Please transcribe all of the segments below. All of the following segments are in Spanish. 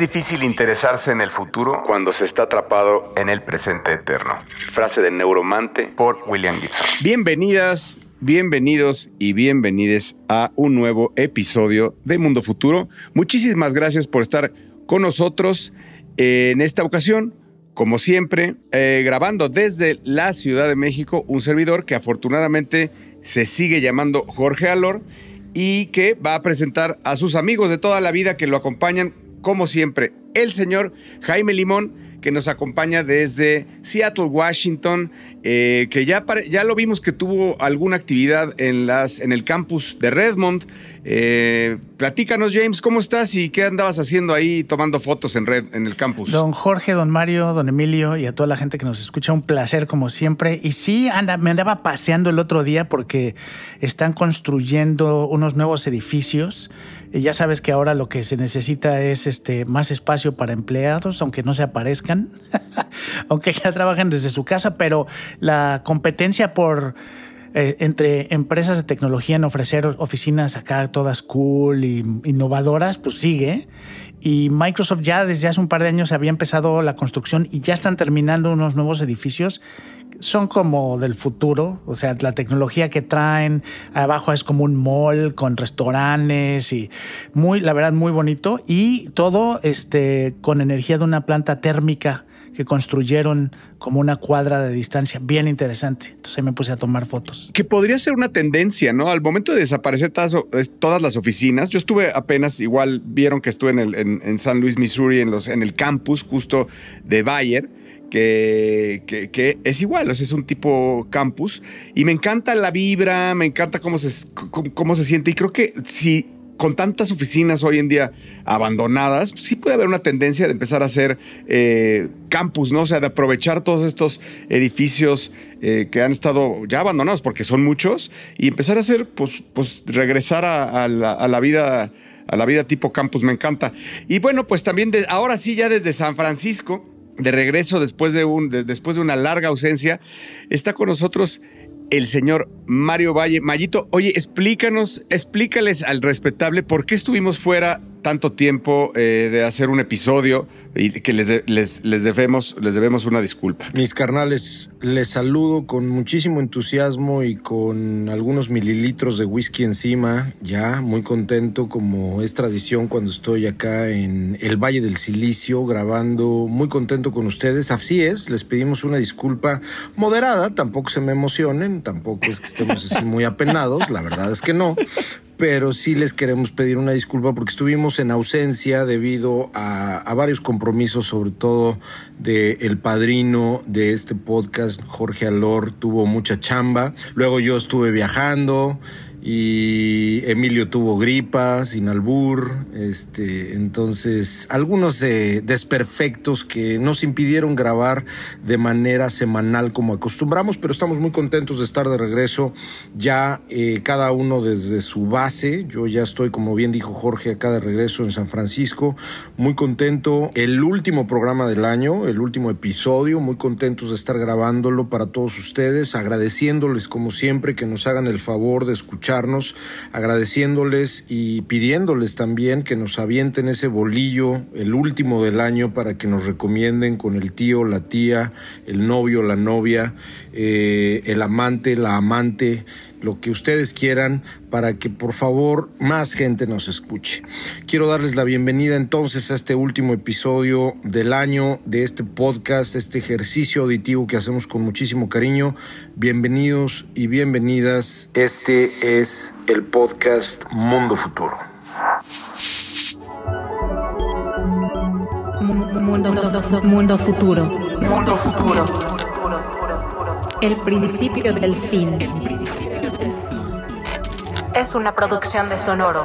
difícil interesarse en el futuro cuando se está atrapado en el presente eterno. Frase de Neuromante por William Gibson. Bienvenidas, bienvenidos y bienvenides a un nuevo episodio de Mundo Futuro. Muchísimas gracias por estar con nosotros en esta ocasión. Como siempre, eh, grabando desde la Ciudad de México, un servidor que afortunadamente se sigue llamando Jorge Alor y que va a presentar a sus amigos de toda la vida que lo acompañan, como siempre, el señor Jaime Limón, que nos acompaña desde Seattle, Washington, eh, que ya, ya lo vimos que tuvo alguna actividad en, las, en el campus de Redmond. Eh, platícanos, James, ¿cómo estás y qué andabas haciendo ahí tomando fotos en Red, en el campus? Don Jorge, don Mario, don Emilio y a toda la gente que nos escucha, un placer como siempre. Y sí, anda, me andaba paseando el otro día porque están construyendo unos nuevos edificios. Y ya sabes que ahora lo que se necesita es este, más espacio para empleados, aunque no se aparezcan, aunque ya trabajen desde su casa, pero la competencia por eh, entre empresas de tecnología en ofrecer oficinas acá todas cool y innovadoras, pues sigue. Y Microsoft ya desde hace un par de años había empezado la construcción y ya están terminando unos nuevos edificios. Son como del futuro, o sea, la tecnología que traen abajo es como un mall con restaurantes y muy, la verdad, muy bonito y todo este, con energía de una planta térmica que construyeron como una cuadra de distancia, bien interesante. Entonces me puse a tomar fotos. Que podría ser una tendencia, ¿no? Al momento de desaparecer todas, las oficinas, yo estuve apenas, igual vieron que estuve en, San Luis, Missouri, en, los, en el campus justo de Bayer. Que, es igual, o sea, es un tipo campus y me encanta la vibra, me encanta cómo se, cómo se siente y creo que si con tantas oficinas hoy en día abandonadas, sí puede haber una tendencia de empezar a hacer eh, campus, ¿no? O sea, de aprovechar todos estos edificios eh, que han estado ya abandonados, porque son muchos, y empezar a hacer, pues, pues regresar a, la, vida a la vida tipo campus, me encanta. Y bueno, pues también ahora sí, ya desde San Francisco, de regreso después de, un, después de una larga ausencia, está con nosotros el señor Mario Valle. Mayito, oye, explícanos, explícales al respetable por qué estuvimos fuera tanto tiempo eh, de hacer un episodio y que les, les, debemos, les debemos una disculpa. Mis carnales, les saludo con muchísimo entusiasmo y con algunos mililitros de whisky encima, ya muy contento como es tradición cuando estoy acá en el Valle del Silicio grabando, muy contento con ustedes. Así es, les pedimos una disculpa moderada, tampoco se me emocionen, tampoco es que estemos así muy apenados, la verdad es que no pero sí les queremos pedir una disculpa porque estuvimos en ausencia debido a, varios compromisos, sobre todo de padrino de este podcast, Jorge Alor, tuvo mucha chamba. Luego yo estuve viajando y Emilio tuvo gripa, sin albur, este, entonces algunos eh, desperfectos que nos impidieron grabar de manera semanal como acostumbramos, pero estamos muy contentos de estar de regreso ya eh, cada uno desde su base. Yo ya estoy, como bien dijo Jorge, acá de regreso en San Francisco, muy contento. El último programa del año, el último episodio, muy contentos de estar grabándolo para todos ustedes, agradeciéndoles como siempre que nos hagan el favor de escuchar agradeciéndoles y pidiéndoles también que nos avienten ese bolillo, el último del año, para que nos recomienden con el tío, la tía, el novio, la novia, eh, el amante, la amante, lo que ustedes quieran para que por favor más gente nos escuche. Quiero darles la bienvenida entonces a este último episodio del año de este podcast, este ejercicio auditivo que hacemos con muchísimo cariño. Bienvenidos y bienvenidas. Este es el podcast Mundo Futuro. Mundo, mundo futuro. Mundo futuro. El principio del fin es una producción de Sonoro.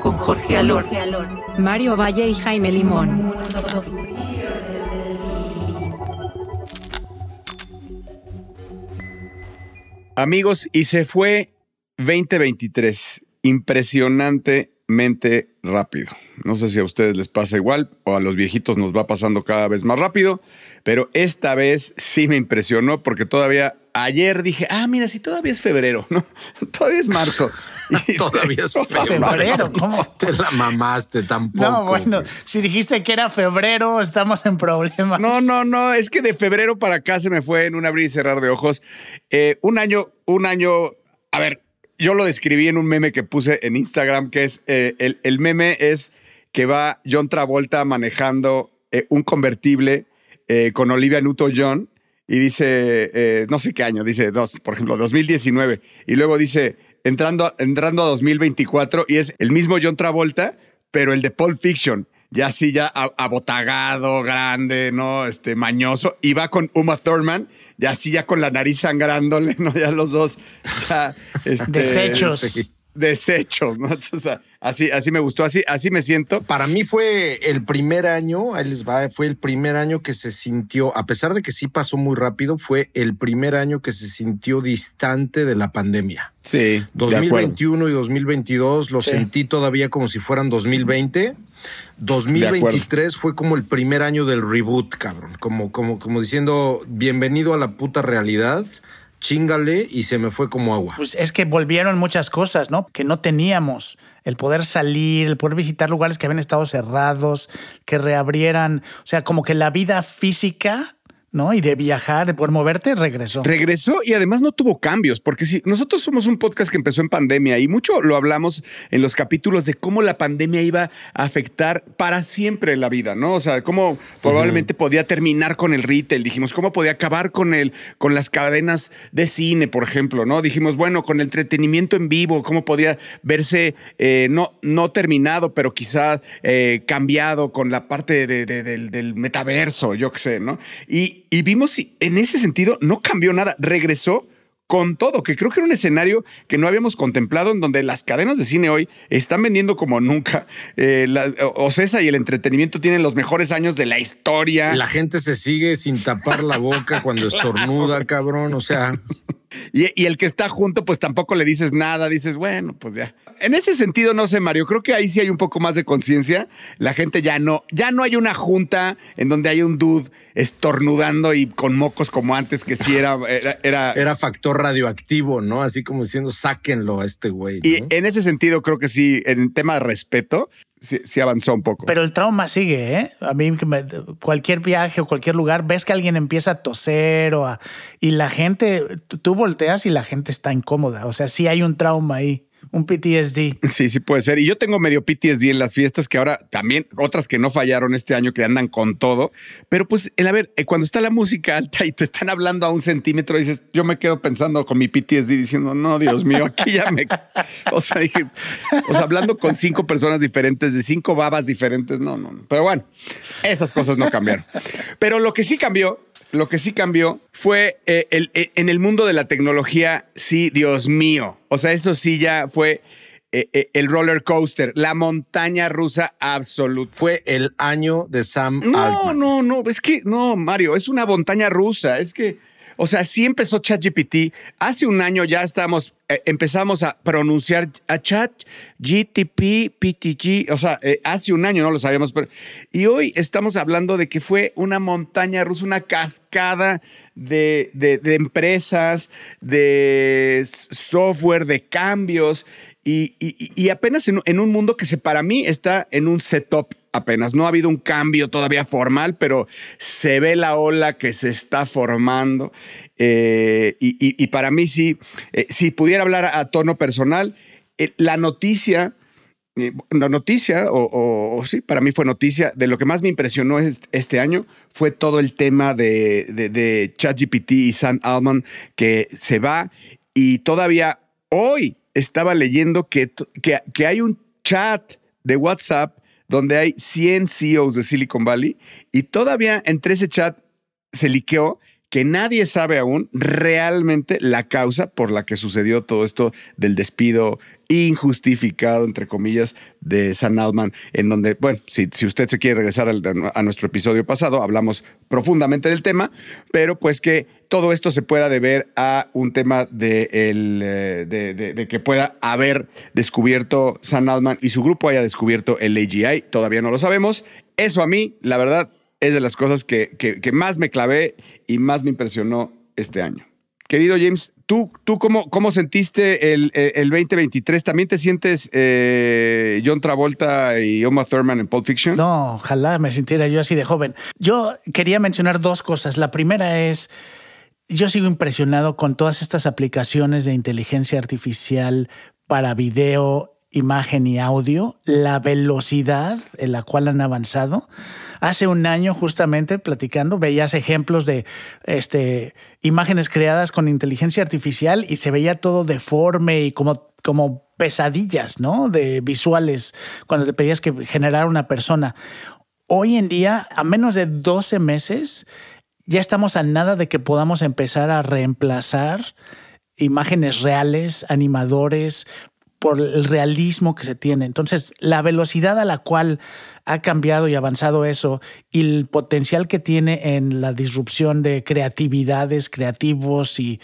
Con Jorge Alor, Mario Valle y Jaime Limón. Amigos, y se fue 2023. Impresionantemente rápido. No sé si a ustedes les pasa igual o a los viejitos nos va pasando cada vez más rápido, pero esta vez sí me impresionó porque todavía ayer dije, ah, mira, si todavía es febrero, ¿no? todavía es marzo. Todavía es febrero. Febrero, ¿cómo? Te la mamaste tampoco. No, bueno, si dijiste que era febrero, estamos en problemas. No, no, no, es que de febrero para acá se me fue en un abrir y cerrar de ojos. Eh, un año, un año, a ver, yo lo describí en un meme que puse en Instagram, que es, eh, el, el meme es que va John Travolta manejando eh, un convertible eh, con Olivia Newton-John y dice, eh, no sé qué año, dice, dos, por ejemplo, 2019, y luego dice, entrando, entrando a 2024, y es el mismo John Travolta, pero el de Pulp Fiction, ya así, ya abotagado, grande, ¿no? Este, mañoso, y va con Uma Thurman, ya así, ya con la nariz sangrándole, ¿no? Ya los dos, ya, este, Desechos. Desechos, ¿no? Entonces, así, así me gustó, así, así me siento. Para mí fue el primer año, ahí les va, fue el primer año que se sintió, a pesar de que sí pasó muy rápido, fue el primer año que se sintió distante de la pandemia. Sí, de acuerdo. 2021 y 2022 lo Sí. sentí todavía como si fueran 2020. 2023 fue como el primer año del reboot, cabrón. Como, como, como diciendo, bienvenido a la puta realidad, chingale y se me fue como agua. Pues es que volvieron muchas cosas, ¿no? Que no teníamos. El poder salir, el poder visitar lugares que habían estado cerrados, que reabrieran. O sea, como que la vida física, ¿no? Y de viajar, de poder moverte, regresó. Regresó y además no tuvo cambios, porque si nosotros somos un podcast que empezó en pandemia y mucho lo hablamos en los capítulos de cómo la pandemia iba a afectar para siempre la vida, ¿no? O sea, cómo probablemente podía terminar con el retail, dijimos, cómo podía acabar con el, con las cadenas de cine, por ejemplo, ¿no? Dijimos, bueno, con el entretenimiento en vivo, cómo podía verse eh, no, no terminado, pero quizá eh, cambiado con la parte de- de- del, del metaverso, yo qué sé, ¿no? Y, y vimos si en ese sentido no cambió nada, regresó con todo, que creo que era un escenario que no habíamos contemplado, en donde las cadenas de cine hoy están vendiendo como nunca. Eh, la- Ocesa y el entretenimiento tienen los mejores años de la historia. La gente se sigue sin tapar la boca cuando estornuda, cabrón. O sea, Y, y el que está junto, pues tampoco le dices nada, dices, bueno, pues ya. En ese sentido, no sé, Mario, creo que ahí sí hay un poco más de conciencia. La gente ya no, ya no hay una junta en donde hay un dude estornudando y con mocos como antes, que sí era, era, era- era factor radioactivo, ¿no? Así como diciendo, sáquenlo a este güey. Y en ese sentido, creo que sí, en tema de respeto, sí, avanzó un poco. Pero el trauma sigue, ¿eh? A mí, cualquier viaje o cualquier lugar, ves que alguien empieza a toser o a- y la gente, tú volteas y la gente está incómoda. O sea, sí hay un trauma ahí, un PTSD. Sí, sí puede ser. Y yo tengo medio PTSD en las fiestas que ahora también, otras que no fallaron este año, que andan con todo. Pero pues, el, a ver, eh, cuando está la música alta y te están hablando a un centímetro, dices, yo me quedo pensando con mi PTSD diciendo, no, Dios mío, aquí ya me... O sea, dije, o sea, hablando con cinco personas diferentes, de cinco babas diferentes, no, no, no. Pero bueno, esas cosas no cambiaron. Pero lo que sí cambió lo que sí cambió fue eh, el- eh, en el mundo de la tecnología, sí, Dios mío. O sea, eso sí ya fue eh, eh, el roller coaster, la montaña rusa absoluta. Fue el año de Sam No, Altman. no, no, es que no, Mario, es una montaña rusa. Es que, o sea, sí empezó ChatGPT. Hace un año ya estamos, eh, empezamos a pronunciar a Chat. O sea, eh, hace un año no lo sabíamos, pero. Y hoy estamos hablando de que fue una montaña rusa, una cascada de, de- empresas, de software, de cambios. Y, apenas en, un mundo que se, para mí está en un setup apenas. No ha habido un cambio todavía formal, pero se ve la ola que se está formando. Eh, y, para mí sí, eh, si pudiera hablar a, tono personal, eh, la noticia, la noticia, o, sí, para mí fue noticia, de lo que más me impresionó es- este año fue todo el tema de, de, ChatGPT y Sam Altman que se va y todavía hoy estaba leyendo que, que hay un chat de WhatsApp donde hay 100 CEOs de Silicon Valley y todavía entre ese chat se liqueó que nadie sabe aún realmente la causa por la que sucedió todo esto del despido injustificado, entre comillas, de Sam Altman, en donde, bueno, si, si usted se quiere regresar a nuestro episodio pasado, hablamos profundamente del tema, pero pues que todo esto se pueda deber a un tema de, el, eh, de, que pueda haber descubierto Sam Altman y su grupo haya descubierto el AGI, todavía no lo sabemos. Eso a mí, la verdad, es de las cosas que- que más me clavé y más me impresionó este año. Querido James, ¿tú, tú cómo, cómo sentiste el, el 2023? ¿También te sientes eh, John Travolta y Oma Thurman en Pulp Fiction? No, ojalá me sintiera yo así de joven. Yo quería mencionar dos cosas. La primera es, yo sigo impresionado con todas estas aplicaciones de inteligencia artificial para video imagen y audio, la velocidad en la cual han avanzado. Hace un año, justamente platicando, veías ejemplos de este, imágenes creadas con inteligencia artificial y se veía todo deforme y como, como pesadillas, ¿no? De visuales, cuando te pedías que generara una persona. Hoy en día, a menos de 12 meses, ya estamos a nada de que podamos empezar a reemplazar imágenes reales, animadores, por el realismo que se tiene. Entonces, la velocidad a la cual ha cambiado y avanzado eso y el potencial que tiene en la disrupción de creatividades, creativos y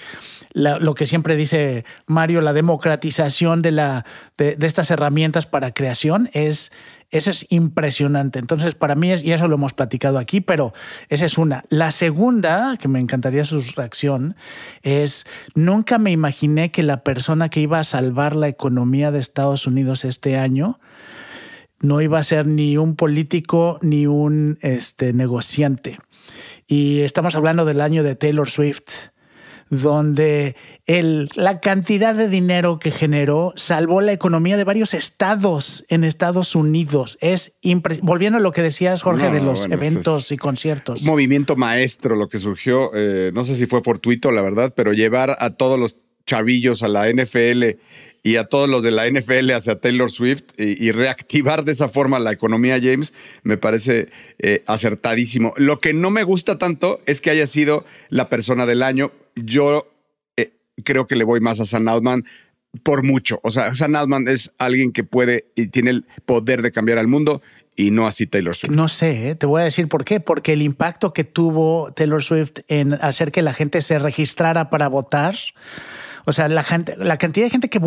lo que siempre dice Mario, la democratización de, estas herramientas para creación es, eso es impresionante. Entonces, para mí, y eso lo hemos platicado aquí, pero esa es una. La segunda, que me encantaría su reacción, es, nunca me imaginé que la persona que iba a salvar la economía de Estados Unidos este año no iba a ser ni un político ni un este, negociante. Y estamos hablando del año de Taylor Swift donde el, la cantidad de dinero que generó salvó la economía de varios estados en Estados Unidos. Es volviendo a lo que decías, Jorge, de los eventos y conciertos. movimiento maestro lo que surgió, eh, no sé si fue fortuito, la verdad, pero llevar a todos los chavillos a la NFL y a todos los de la NFL hacia Taylor Swift y, reactivar de esa forma la economía, James, me parece eh, acertadísimo. Lo que no me gusta tanto es que haya sido la persona del año. Yo eh, creo que le voy más a Sam Altman por mucho. O sea, Sam Altman es alguien que puede y tiene el poder de cambiar al mundo y no así Taylor Swift. No sé, ¿eh? te voy a decir por qué. Porque el impacto que tuvo Taylor Swift en hacer que la gente se registrara para votar o sea, la, gente, la cantidad de gente que,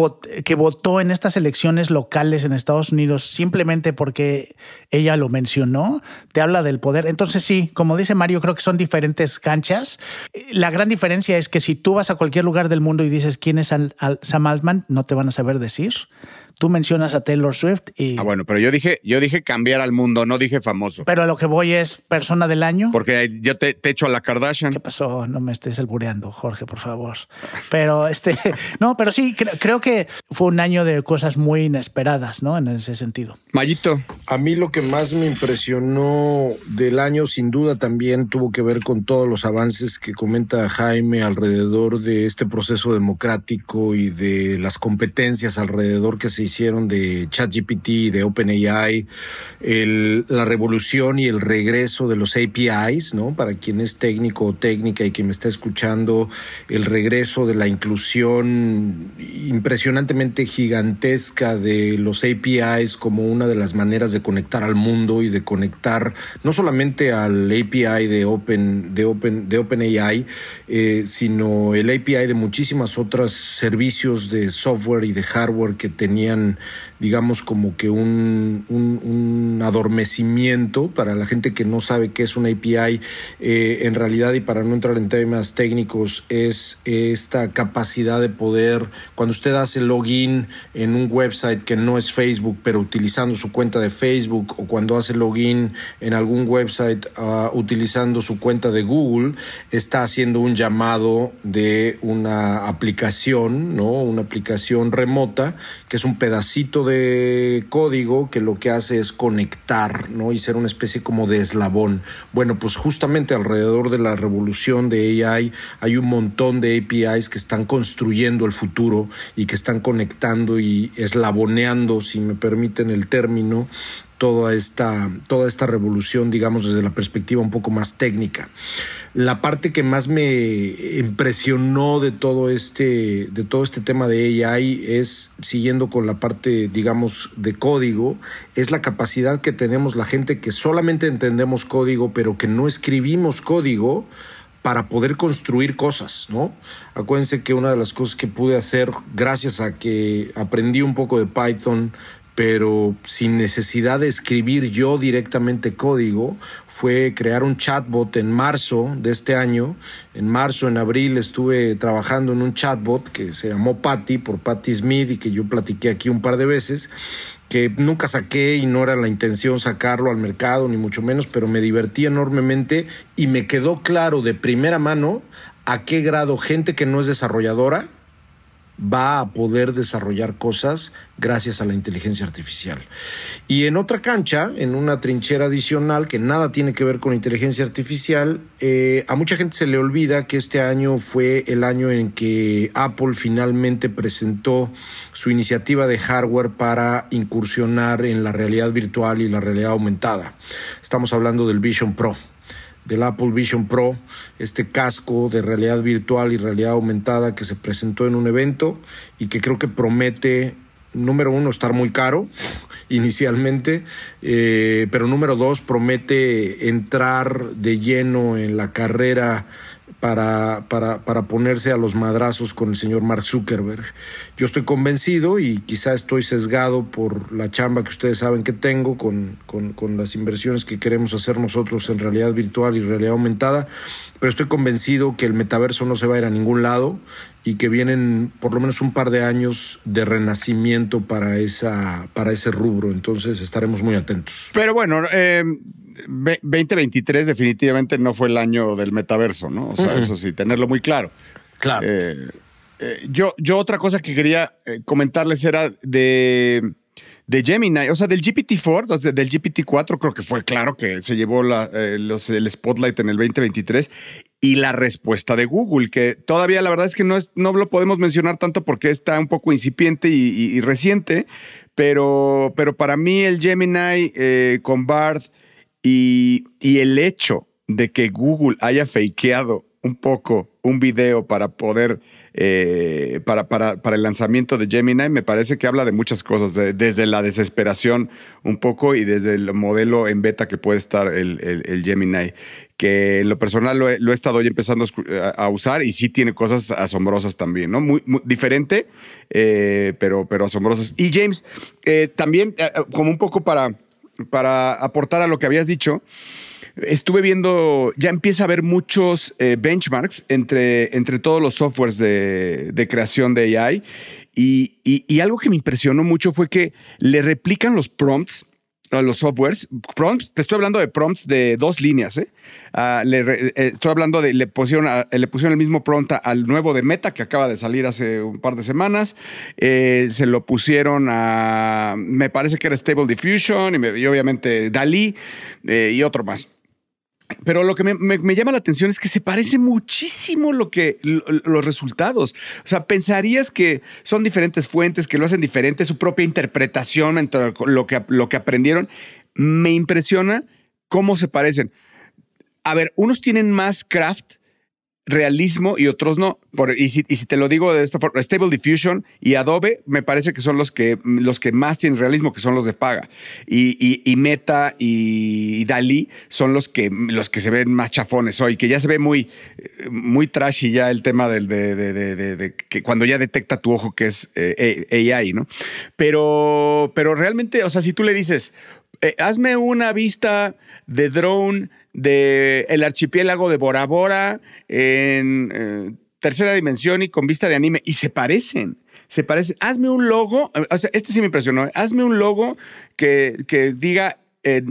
que votó en estas elecciones locales en Estados Unidos simplemente porque ella lo mencionó, te habla del poder. Entonces sí, como dice Mario, creo que son diferentes canchas. La gran diferencia es que si tú vas a cualquier lugar del mundo y dices quién es Sam Altman, no te van a saber decir. Tú mencionas a Taylor Swift y. Ah, bueno, pero yo dije, yo dije cambiar al mundo, no dije famoso. Pero a lo que voy es persona del año. Porque yo te, te echo a la Kardashian. ¿Qué pasó? No me estés albureando, Jorge, por favor. Pero este, no, pero sí, creo, que fue un año de cosas muy inesperadas, ¿no? En ese sentido. Mayito. A mí lo que más me impresionó del año, sin duda, también tuvo que ver con todos los avances que comenta Jaime alrededor de este proceso democrático y de las competencias alrededor que se hicieron de ChatGPT, de OpenAI, la revolución y el regreso de los APIs, ¿no? Para quien es técnico o técnica y quien me está escuchando, el regreso de la inclusión impresionantemente gigantesca de los APIs como una de las maneras de conectar al mundo y de conectar no solamente al API de Open de Open de OpenAI, eh, sino el API de muchísimas otras servicios de software y de hardware que tenían digamos, como que un, adormecimiento para la gente que no sabe qué es una API, eh, en realidad, y para no entrar en temas técnicos, es esta capacidad de poder, cuando usted hace login en un website que no es Facebook, pero utilizando su cuenta de Facebook, o cuando hace login en algún website uh, utilizando su cuenta de Google, está haciendo un llamado de una aplicación, ¿no? Una aplicación remota, que es un pedacito de código que lo que hace es conectar, ¿no? Y ser una especie como de eslabón. Bueno, pues justamente alrededor de la revolución de AI hay un montón de APIs que están construyendo el futuro y que están conectando y eslaboneando, si me permiten el término, toda esta, toda esta revolución, digamos, desde la perspectiva un poco más técnica. La parte que más me impresionó de todo este, de todo este tema de AI es, siguiendo con la parte, digamos, de código, es la capacidad que tenemos la gente que solamente entendemos código, pero que no escribimos código para poder construir cosas, ¿no? Acuérdense que una de las cosas que pude hacer gracias a que aprendí un poco de Python, pero sin necesidad de escribir yo directamente código, fue crear un chatbot en marzo de este año. En marzo, en abril, estuve trabajando en un chatbot que se llamó Patty por Patty Smith y que yo platiqué aquí un par de veces que nunca saqué y no era la intención sacarlo al mercado, ni mucho menos, pero me divertí enormemente y me quedó claro de primera mano a qué grado gente que no es desarrolladora va a poder desarrollar cosas gracias a la inteligencia artificial. Y en otra cancha, en una trinchera adicional que nada tiene que ver con inteligencia artificial, eh, a mucha gente se le olvida que este año fue el año en que Apple finalmente presentó su iniciativa de hardware para incursionar en la realidad virtual y la realidad aumentada. Estamos hablando del Vision Pro del Apple Vision Pro, este casco de realidad virtual y realidad aumentada que se presentó en un evento y que creo que promete, número uno, estar muy caro inicialmente, eh, pero número dos, promete entrar de lleno en la carrera para, para, para, ponerse a los madrazos con el señor Mark Zuckerberg. Yo estoy convencido y quizá estoy sesgado por la chamba que ustedes saben que tengo con, con, con las inversiones que queremos hacer nosotros en realidad virtual y realidad aumentada, pero estoy convencido que el metaverso no se va a ir a ningún lado y que vienen por lo menos un par de años de renacimiento para, esa, para ese rubro. Entonces estaremos muy atentos. Pero bueno, eh, 2023 definitivamente no fue el año del metaverso, ¿no? O sea, eso sí, tenerlo muy claro. Claro. Eh, eh, yo, yo otra cosa que quería eh, comentarles era de, de Gemini, o sea, del GPT-4, del GPT-4 creo que fue claro que se llevó la, los, el spotlight en el 2023 y la respuesta de Google, que todavía la verdad es que no, es, no lo podemos mencionar tanto porque está un poco incipiente y, y, reciente, pero, pero para mí el Gemini con Bard y, el hecho de que Google haya fakeado un poco un video para poder, eh, para, para, para, el lanzamiento de Gemini, me parece que habla de muchas cosas, de, desde la desesperación un poco y desde el modelo en beta que puede estar el, el, Gemini, que en lo personal lo he, estado ya empezando a, usar y sí tiene cosas asombrosas también, ¿no? Muy, diferente, eh, pero, pero asombrosas. Y James, eh, también como un poco para para aportar a lo que habías dicho, estuve viendo, ya empieza a haber muchos eh, benchmarks entre, entre todos los softwares de, de creación de AI. Y, y, y, algo que me impresionó mucho fue que le replican los prompts a los softwares. Prompts, te estoy hablando de prompts de dos líneas. ¿eh? Le, eh, estoy hablando de, le pusieron, a, le pusieron el mismo prompt al nuevo de Meta que acaba de salir hace un par de semanas. Eh, se lo pusieron a, me parece que era Stable Diffusion y, me, y obviamente Dalí eh, y otro más. Pero lo que me, llama la atención es que se parece muchísimo lo que, lo, los resultados. O sea, pensarías que son diferentes fuentes, que lo hacen diferente, su propia interpretación entre lo que, lo que aprendieron. Me impresiona cómo se parecen. A ver, unos tienen más craft realismo y otros no. Y, si, te lo digo de esta forma, Stable Diffusion y Adobe me parece que son los que, los que más tienen realismo, que son los de paga. Y, y, Meta y, Dalí son los que, los que se ven más chafones hoy, que ya se ve muy, muy trashy ya el tema del, de, de, de, de que cuando ya detecta tu ojo que es eh, AI, ¿no? Pero, pero realmente, o sea, si tú le dices, eh, hazme una vista de drone de el archipiélago de Bora Bora en eh, tercera dimensión y con vista de anime y se parecen. Se parecen. Hazme un logo, o sea, este sí me impresionó. ¿eh? Hazme un logo que, que diga eh,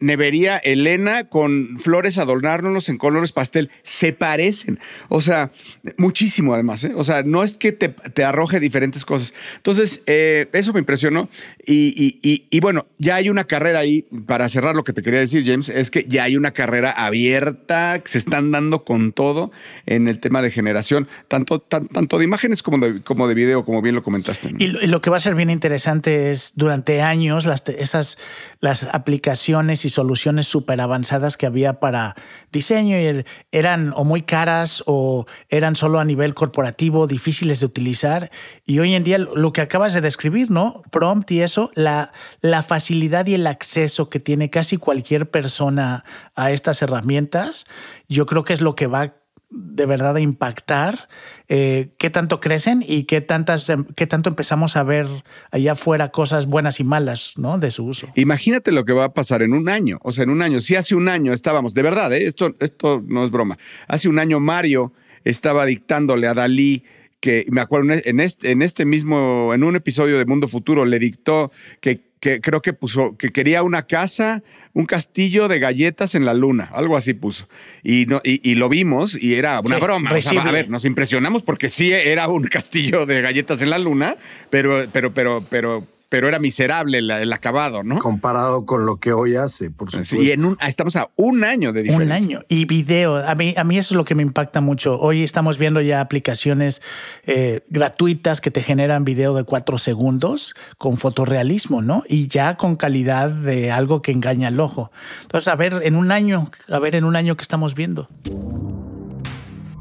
Nevería Elena con flores adornárnoslos en colores pastel. Se parecen. O sea, muchísimo además. ¿eh? O sea, no es que te, arroje diferentes cosas. Entonces, eh, eso me impresionó. Y, y, y, bueno, ya hay una carrera ahí, para cerrar lo que te quería decir, James, es que ya hay una carrera abierta, que se están dando con todo en el tema de generación, tanto, tan, tanto de imágenes como de, como de video, como bien lo comentaste. ¿no? Y, lo, y, lo, que va a ser bien interesante es durante años las, esas, las aplicaciones y soluciones súper avanzadas que había para diseño y eran o muy caras o eran solo a nivel corporativo, difíciles de utilizar. Y hoy en día lo que acabas de describir, ¿no? Prompt y eso, la, la facilidad y el acceso que tiene casi cualquier persona a estas herramientas, yo creo que es lo que va de verdad a impactar, eh, qué tanto crecen y qué, tantas, em, qué tanto empezamos a ver allá afuera cosas buenas y malas ¿no? de su uso. Imagínate lo que va a pasar en un año. O sea, en un año, si hace un año estábamos, de verdad, ¿eh? esto, esto no es broma, hace un año Mario estaba dictándole a Dalí que me acuerdo en este, en este mismo, en un episodio de Mundo Futuro, le dictó que que creo que puso que quería una casa, un castillo de galletas en la luna, algo así puso. Y, no, y, lo vimos y era una broma. a ver, nos impresionamos porque sí era un castillo de galletas en la luna, pero, pero, pero, pero pero era miserable el, acabado, ¿no? Comparado con lo que hoy hace, por supuesto. y en un, estamos a un año de diferencia. Un año. Y video. A mí, a mí eso es lo que me impacta mucho. Hoy estamos viendo ya aplicaciones eh, gratuitas que te generan video de cuatro segundos con fotorrealismo, ¿no? Y ya con calidad de algo que engaña al ojo. Entonces, a ver, en un año, a ver en un año que estamos viendo.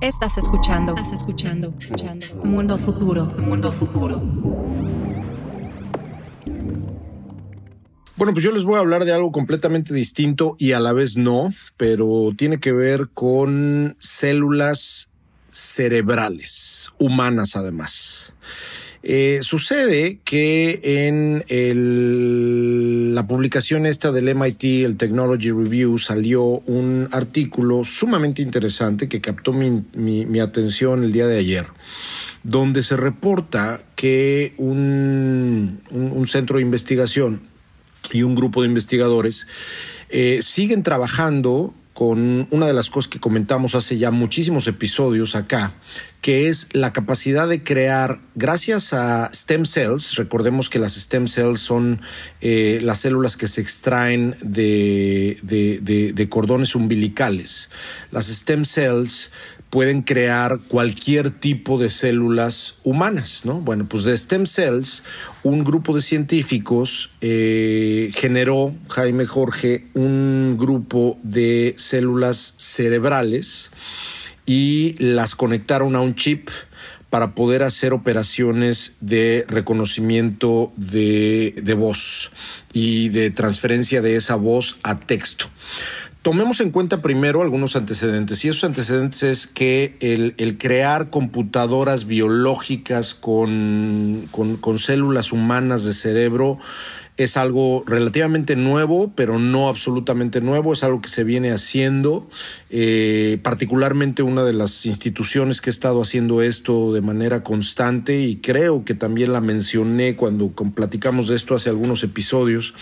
Estás escuchando, estás escuchando, escuchando. Mundo futuro, mundo futuro. Bueno, pues yo les voy a hablar de algo completamente distinto y a la vez no, pero tiene que ver con células cerebrales, humanas además. Eh, sucede que en la publicación esta del MIT, el Technology Review, salió un artículo sumamente interesante que captó mi, atención el día de ayer, donde se reporta que un centro de investigación y un grupo de investigadores eh, siguen trabajando con una de las cosas que comentamos hace ya muchísimos episodios acá, que es la capacidad de crear, gracias a stem cells, recordemos que las stem cells son eh, las células que se extraen de, de cordones umbilicales. Las stem cells pueden crear cualquier tipo de células humanas, ¿no? Bueno, pues de stem cells, un grupo de científicos eh, generó, Jaime Jorge, un grupo de células cerebrales y las conectaron a un chip para poder hacer operaciones de reconocimiento de, de voz y de transferencia de esa voz a texto. Tomemos en cuenta primero algunos antecedentes y esos antecedentes es que el, crear computadoras biológicas con, con, células humanas de cerebro es algo relativamente nuevo, pero no absolutamente nuevo, es algo que se viene haciendo. Eh, particularmente una de las instituciones que ha estado haciendo esto de manera constante y creo que también la mencioné cuando platicamos de esto hace algunos episodios,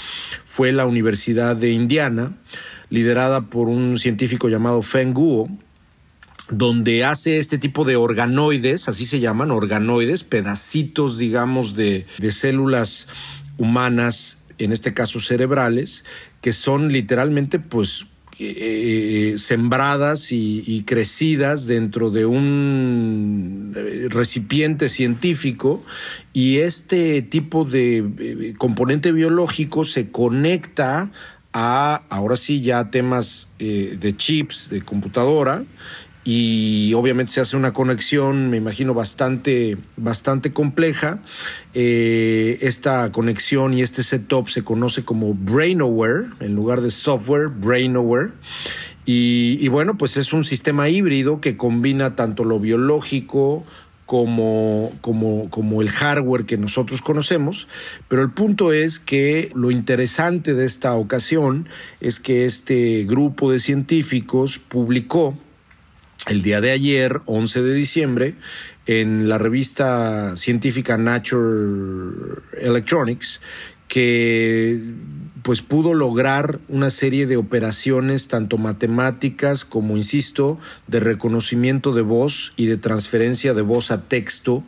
fue la Universidad de Indiana liderada por un científico llamado Feng Guo, donde hace este tipo de organoides, así se llaman, organoides, pedacitos, digamos, de, células humanas, en este caso cerebrales, que son literalmente, pues, eh, eh, sembradas y, crecidas dentro de un eh, recipiente científico. Y este tipo de componente biológico se conecta a ahora sí ya temas eh, de chips, de computadora, y obviamente se hace una conexión, me imagino, bastante, bastante compleja. Eh, esta conexión y este setup se conoce como BrainAware, en lugar de software, BrainAware. Y, y bueno, pues es un sistema híbrido que combina tanto lo biológico, como, como, como el hardware que nosotros conocemos, pero el punto es que lo interesante de esta ocasión es que este grupo de científicos publicó el día de ayer, 11 de diciembre, en la revista científica Nature Electronics, que pues pudo lograr una serie de operaciones tanto matemáticas como, insisto, de reconocimiento de voz y de transferencia de voz a texto,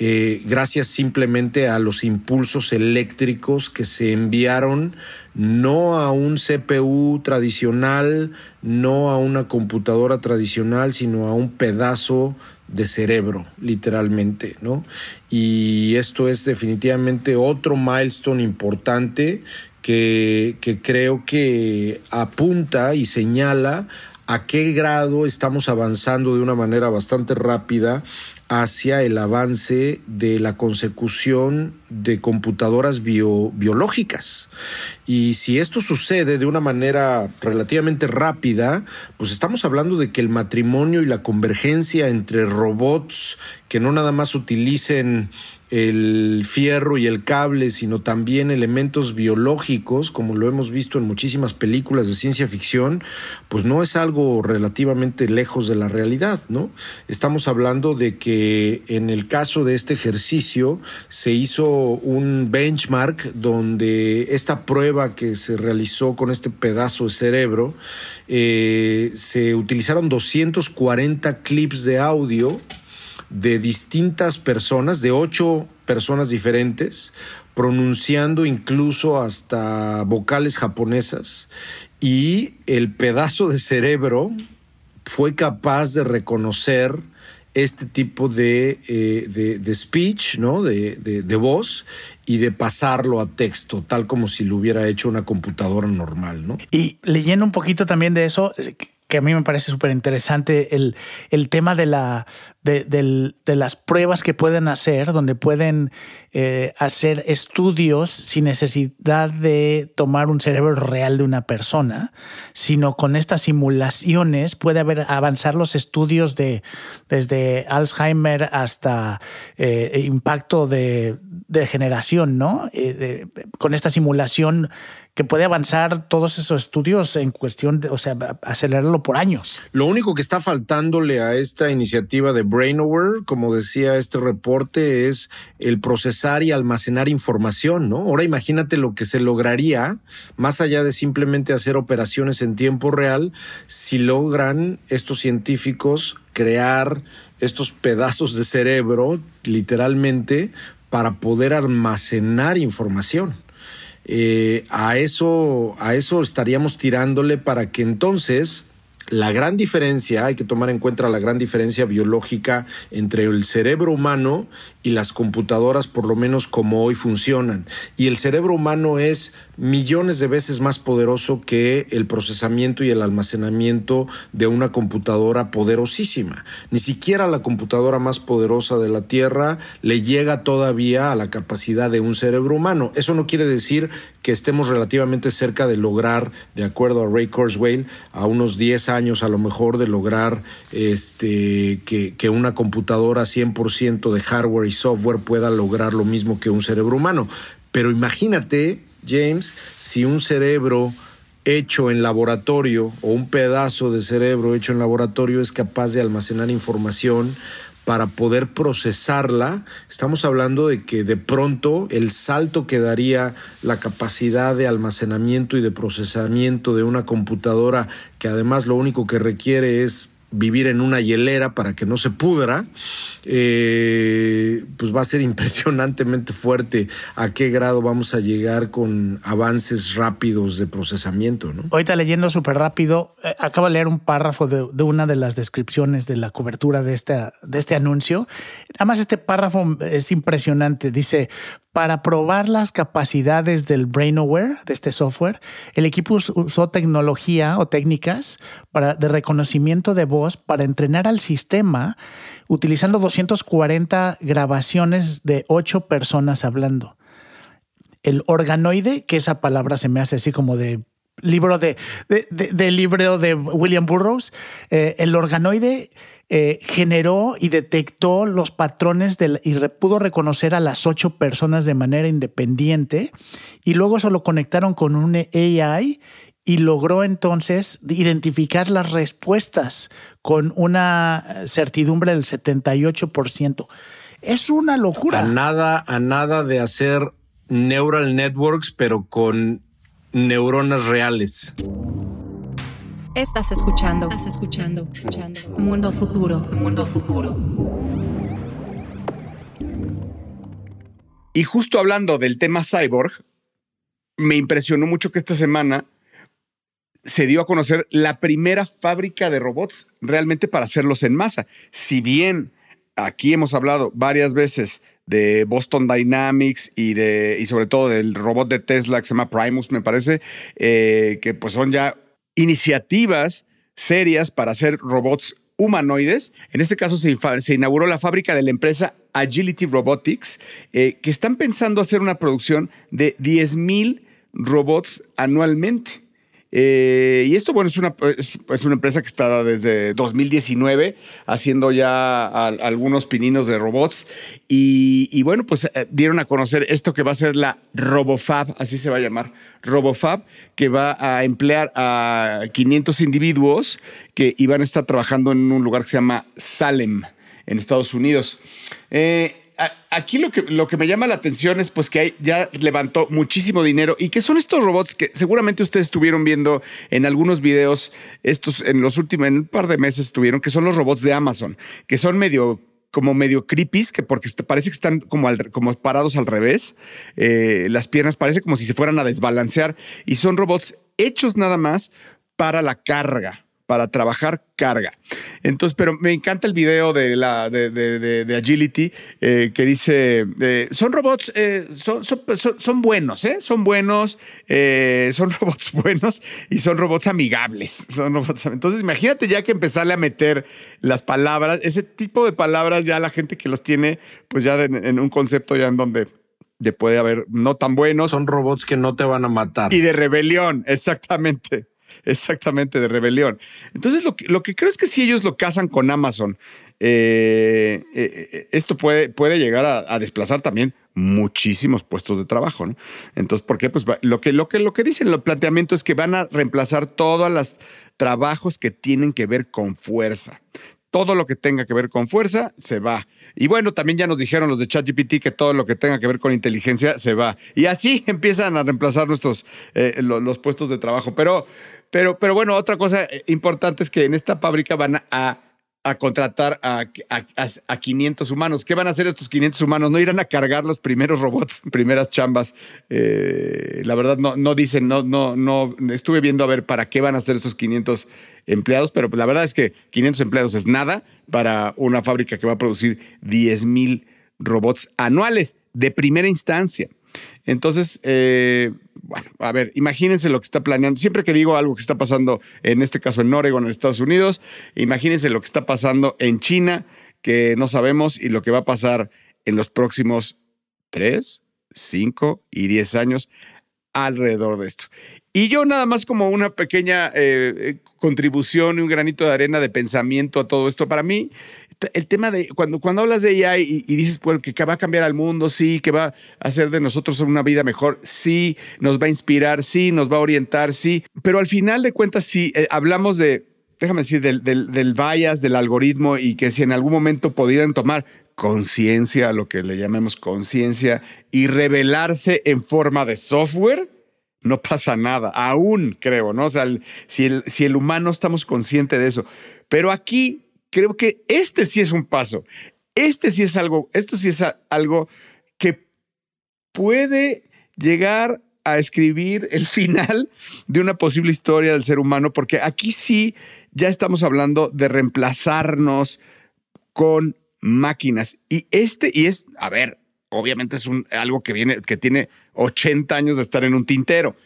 eh, gracias simplemente a los impulsos eléctricos que se enviaron no a un CPU tradicional, no a una computadora tradicional, sino a un pedazo de cerebro, literalmente, ¿no? Y esto es definitivamente otro milestone importante que, creo que apunta y señala a qué grado estamos avanzando de una manera bastante rápida hacia el avance de la consecución de computadoras biológicas. Y si esto sucede de una manera relativamente rápida, pues estamos hablando de que el matrimonio y la convergencia entre robots que no nada más utilicen el fierro y el cable, sino también elementos biológicos, como lo hemos visto en muchísimas películas de ciencia ficción, pues no es algo relativamente lejos de la realidad, ¿no? Estamos hablando de que en el caso de este ejercicio se hizo un benchmark donde esta prueba que se realizó con este pedazo de cerebro, eh, se utilizaron 240 clips de audio de distintas personas, de ocho personas diferentes, pronunciando incluso hasta vocales japonesas, y el pedazo de cerebro fue capaz de reconocer este tipo de, eh, de, speech, ¿no? De, de, voz y de pasarlo a texto, tal como si lo hubiera hecho una computadora normal, ¿no? Y leyendo un poquito también de eso, que a mí me parece súper interesante el, el, tema de, la, de, de, las pruebas que pueden hacer, donde pueden eh, hacer estudios sin necesidad de tomar un cerebro real de una persona, sino con estas simulaciones puede haber avanzar los estudios de desde Alzheimer hasta eh, impacto de, generación, ¿no? Eh, con esta simulación que puede avanzar todos esos estudios en cuestión de, o sea, acelerarlo por años. Lo único que está faltándole a esta iniciativa de BrainAware, como decía este reporte, es el procesar y almacenar información, ¿no? Ahora imagínate lo que se lograría, más allá de simplemente hacer operaciones en tiempo real, si logran estos científicos crear estos pedazos de cerebro, literalmente, para poder almacenar información. Eh, a, eso, a eso estaríamos tirándole para que entonces la gran diferencia, hay que tomar en cuenta la gran diferencia biológica entre el cerebro humano y las computadoras, por lo menos como hoy funcionan. Y el cerebro humano es millones de veces más poderoso que el procesamiento y el almacenamiento de una computadora poderosísima. Ni siquiera la computadora más poderosa de la Tierra le llega todavía a la capacidad de un cerebro humano. Eso no quiere decir que estemos relativamente cerca de lograr, de acuerdo a Ray Kurzweil, a unos 10 años a lo mejor de lograr este, que, que una computadora 100% de hardware y software pueda lograr lo mismo que un cerebro humano. Pero imagínate James, si un cerebro hecho en laboratorio o un pedazo de cerebro hecho en laboratorio es capaz de almacenar información para poder procesarla, estamos hablando de que de pronto el salto que daría la capacidad de almacenamiento y de procesamiento de una computadora que además lo único que requiere es vivir en una hielera para que no se pudra, eh, pues va a ser impresionantemente fuerte a qué grado vamos a llegar con avances rápidos de procesamiento. ¿no? Ahorita leyendo súper rápido, eh, acabo de leer un párrafo de, una de las descripciones de la cobertura de de este anuncio. Además, este párrafo es impresionante. Dice, para probar las capacidades del BrainAware, de este software, el equipo usó tecnología o técnicas para, de reconocimiento de voz para entrenar al sistema utilizando 240 grabaciones de ocho personas hablando. El organoide, que esa palabra se me hace así como de libro de, de, libro de William Burroughs, eh, el organoide eh, generó y detectó los patrones del, y pudo reconocer a las ocho personas de manera independiente y luego se lo conectaron con un AI y logró entonces identificar las respuestas con una certidumbre del 78%. Es una locura. A nada, a nada de hacer neural networks, pero con neuronas reales. Estás escuchando. Estás escuchando. escuchando. Mundo futuro. Mundo futuro. Y justo hablando del tema cyborg, me impresionó mucho que esta semana se dio a conocer la primera fábrica de robots realmente para hacerlos en masa. Si bien aquí hemos hablado varias veces de Boston Dynamics y de y sobre todo del robot de Tesla que se llama Primus, me parece, eh, que pues son ya iniciativas serias para hacer robots humanoides. En este caso se, se inauguró la fábrica de la empresa Agility Robotics, eh, que están pensando hacer una producción de 10 mil robots anualmente. Eh, y esto, bueno, es una, es, una empresa que está desde 2019 haciendo ya algunos pininos de robots. Y, bueno, pues eh, dieron a conocer esto que va a ser la RoboFab, así se va a llamar, RoboFab, que va a emplear a 500 individuos que iban a estar trabajando en un lugar que se llama Salem, en Estados Unidos. Eh, aquí lo que, me llama la atención es pues que ya levantó muchísimo dinero y que son estos robots que seguramente ustedes estuvieron viendo en algunos videos, estos en los últimos, en un par de meses estuvieron, que son los robots de Amazon, que son medio como medio creepy, que porque parece que están como, como parados al revés, eh, las piernas parece como si se fueran a desbalancear y son robots hechos nada más para la carga para trabajar carga. Entonces, pero me encanta el video de, la, de, Agility eh, que dice, eh, son robots, eh, son, son, buenos, ¿eh? Son buenos, son robots buenos y son robots amigables. Son robots, entonces, imagínate ya que empezarle a meter las palabras, ese tipo de palabras ya la gente que los tiene, pues ya en un concepto ya en donde de puede haber no tan buenos. Son robots que no te van a matar. Y de rebelión, exactamente. Exactamente, de rebelión. Entonces, lo que, creo es que si ellos lo casan con Amazon, eh, eh, esto puede, puede llegar a, desplazar también muchísimos puestos de trabajo. Entonces, ¿por qué? Pues lo que, lo que, lo que dicen el planteamiento es que van a reemplazar todos los trabajos que tienen que ver con fuerza. Todo lo que tenga que ver con fuerza se va. Y bueno, también ya nos dijeron los de ChatGPT que todo lo que tenga que ver con inteligencia se va. Y así empiezan a reemplazar nuestros eh, los puestos de trabajo. Pero pero, pero bueno, otra cosa eh, importante es que en esta fábrica van a, contratar a, a, 500 humanos. ¿Qué van a hacer estos 500 humanos? No irán a cargar los primeros robots, primeras chambas. Eh, la verdad, no, no dicen, no, no, no. Estuve viendo a ver para qué van a hacer estos 500 empleados, pero la verdad es que 500 empleados es nada para una fábrica que va a producir 10 mil robots anuales de primera instancia. Entonces, eh, bueno, a ver, imagínense lo que está planeando. Siempre que digo algo que está pasando, en este caso en Oregon, en Estados Unidos, imagínense lo que está pasando en China, que no sabemos, y lo que va a pasar en los próximos tres, cinco y diez años alrededor de esto. Y yo nada más como una pequeña eh, contribución y un granito de arena de pensamiento a todo esto. Para mí, el tema de cuando, cuando hablas de AI y, dices que va a cambiar al mundo, sí, que va a hacer de nosotros una vida mejor, sí, nos va a inspirar, sí, nos va a orientar, sí, pero al final de cuentas, sí, eh, hablamos de, déjame decir, del, del, del bias, del algoritmo y que si en algún momento pudieran tomar conciencia, lo que le llamemos conciencia, y revelarse en forma de software, no pasa nada, aún creo, ¿no? O sea, si, el, si el humano estamos conscientes de eso. Pero aquí creo que este sí es un paso. Este sí es algo, esto sí es algo que puede llegar a escribir el final de una posible historia del ser humano, porque aquí sí ya estamos hablando de reemplazarnos con máquinas. Y este, y es, a ver, obviamente es un, algo que viene, que tiene 80 años de estar en un tintero,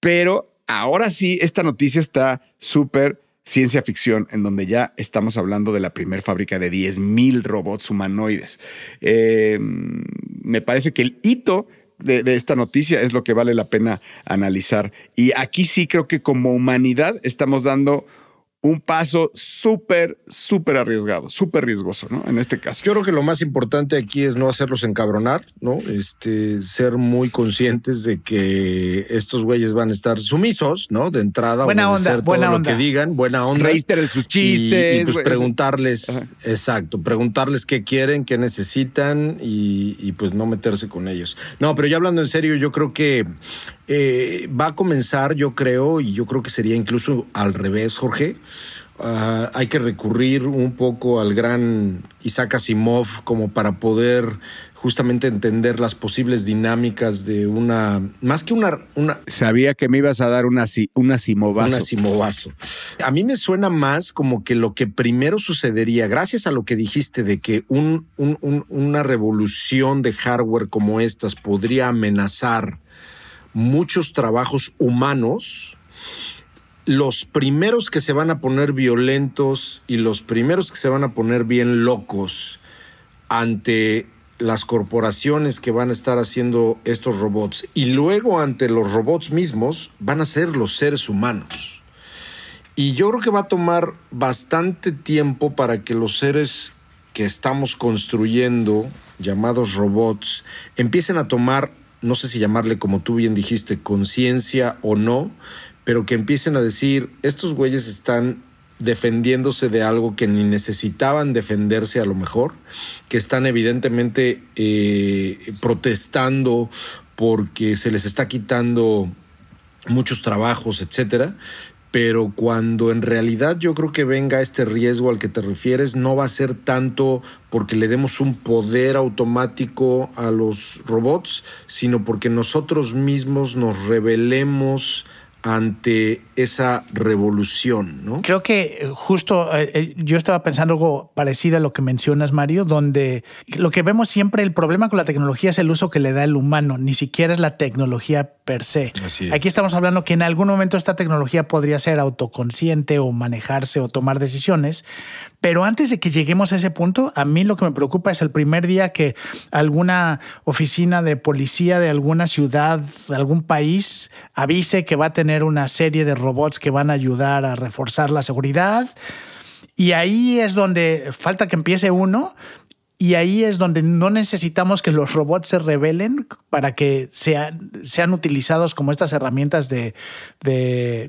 pero ahora sí, esta noticia está súper ciencia ficción, en donde ya estamos hablando de la primera fábrica de 10.000 robots humanoides. Eh, me parece que el hito de, esta noticia es lo que vale la pena analizar. Y aquí sí creo que como humanidad estamos dando un paso súper, súper arriesgado, súper riesgoso, ¿no? En este caso. Yo creo que lo más importante aquí es no hacerlos encabronar, ¿no? Este, ser muy conscientes de que estos güeyes van a estar sumisos, ¿no? De entrada, buena onda, buena todo onda. lo que digan, buena onda. Reíster sus chistes. Y, pues preguntarles, exacto, preguntarles qué quieren, qué necesitan y, y pues no meterse con ellos. No, pero ya hablando en serio, yo creo que eh, va a comenzar, yo creo, y yo creo que sería incluso al revés, Jorge. Ah, hay que recurrir un poco al gran Isaac Asimov como para poder justamente entender las posibles dinámicas de una, más que una... una Sabía que me ibas a dar una, un Asimovazo. Un Asimovazo. A mí me suena más como que lo que primero sucedería, gracias a lo que dijiste de que un, una revolución de hardware como estas podría amenazar muchos trabajos humanos, los primeros que se van a poner violentos y los primeros que se van a poner bien locos ante las corporaciones que van a estar haciendo estos robots y luego ante los robots mismos van a ser los seres humanos. Y yo creo que va a tomar bastante tiempo para que los seres que estamos construyendo, llamados robots, empiecen a tomar, no sé si llamarle como tú bien dijiste, conciencia o no, pero que empiecen a decir, estos güeyes están defendiéndose de algo que ni necesitaban defenderse a lo mejor, que están evidentemente eh, protestando porque se les está quitando muchos trabajos, etcétera. Pero cuando en realidad yo creo que venga este riesgo al que te refieres, no va a ser tanto porque le demos un poder automático a los robots, sino porque nosotros mismos nos revelemos ante esa revolución, ¿no? Creo que eh, justo eh, eh, yo estaba pensando algo parecido a lo que mencionas, Mario, donde lo que vemos siempre, el problema con la tecnología es el uso que le da el humano, ni siquiera es la tecnología per se. Aquí estamos hablando que en algún momento esta tecnología podría ser autoconsciente o manejarse o tomar decisiones, pero antes de que lleguemos a ese punto, a mí lo que me preocupa es el primer día que alguna oficina de policía de alguna ciudad, de algún país, avise que va a tener una serie de robots que van a ayudar a reforzar la seguridad. Y ahí es donde falta que empiece uno, y ahí es donde no necesitamos que los robots se rebelen para que sean, sean utilizados como estas herramientas de,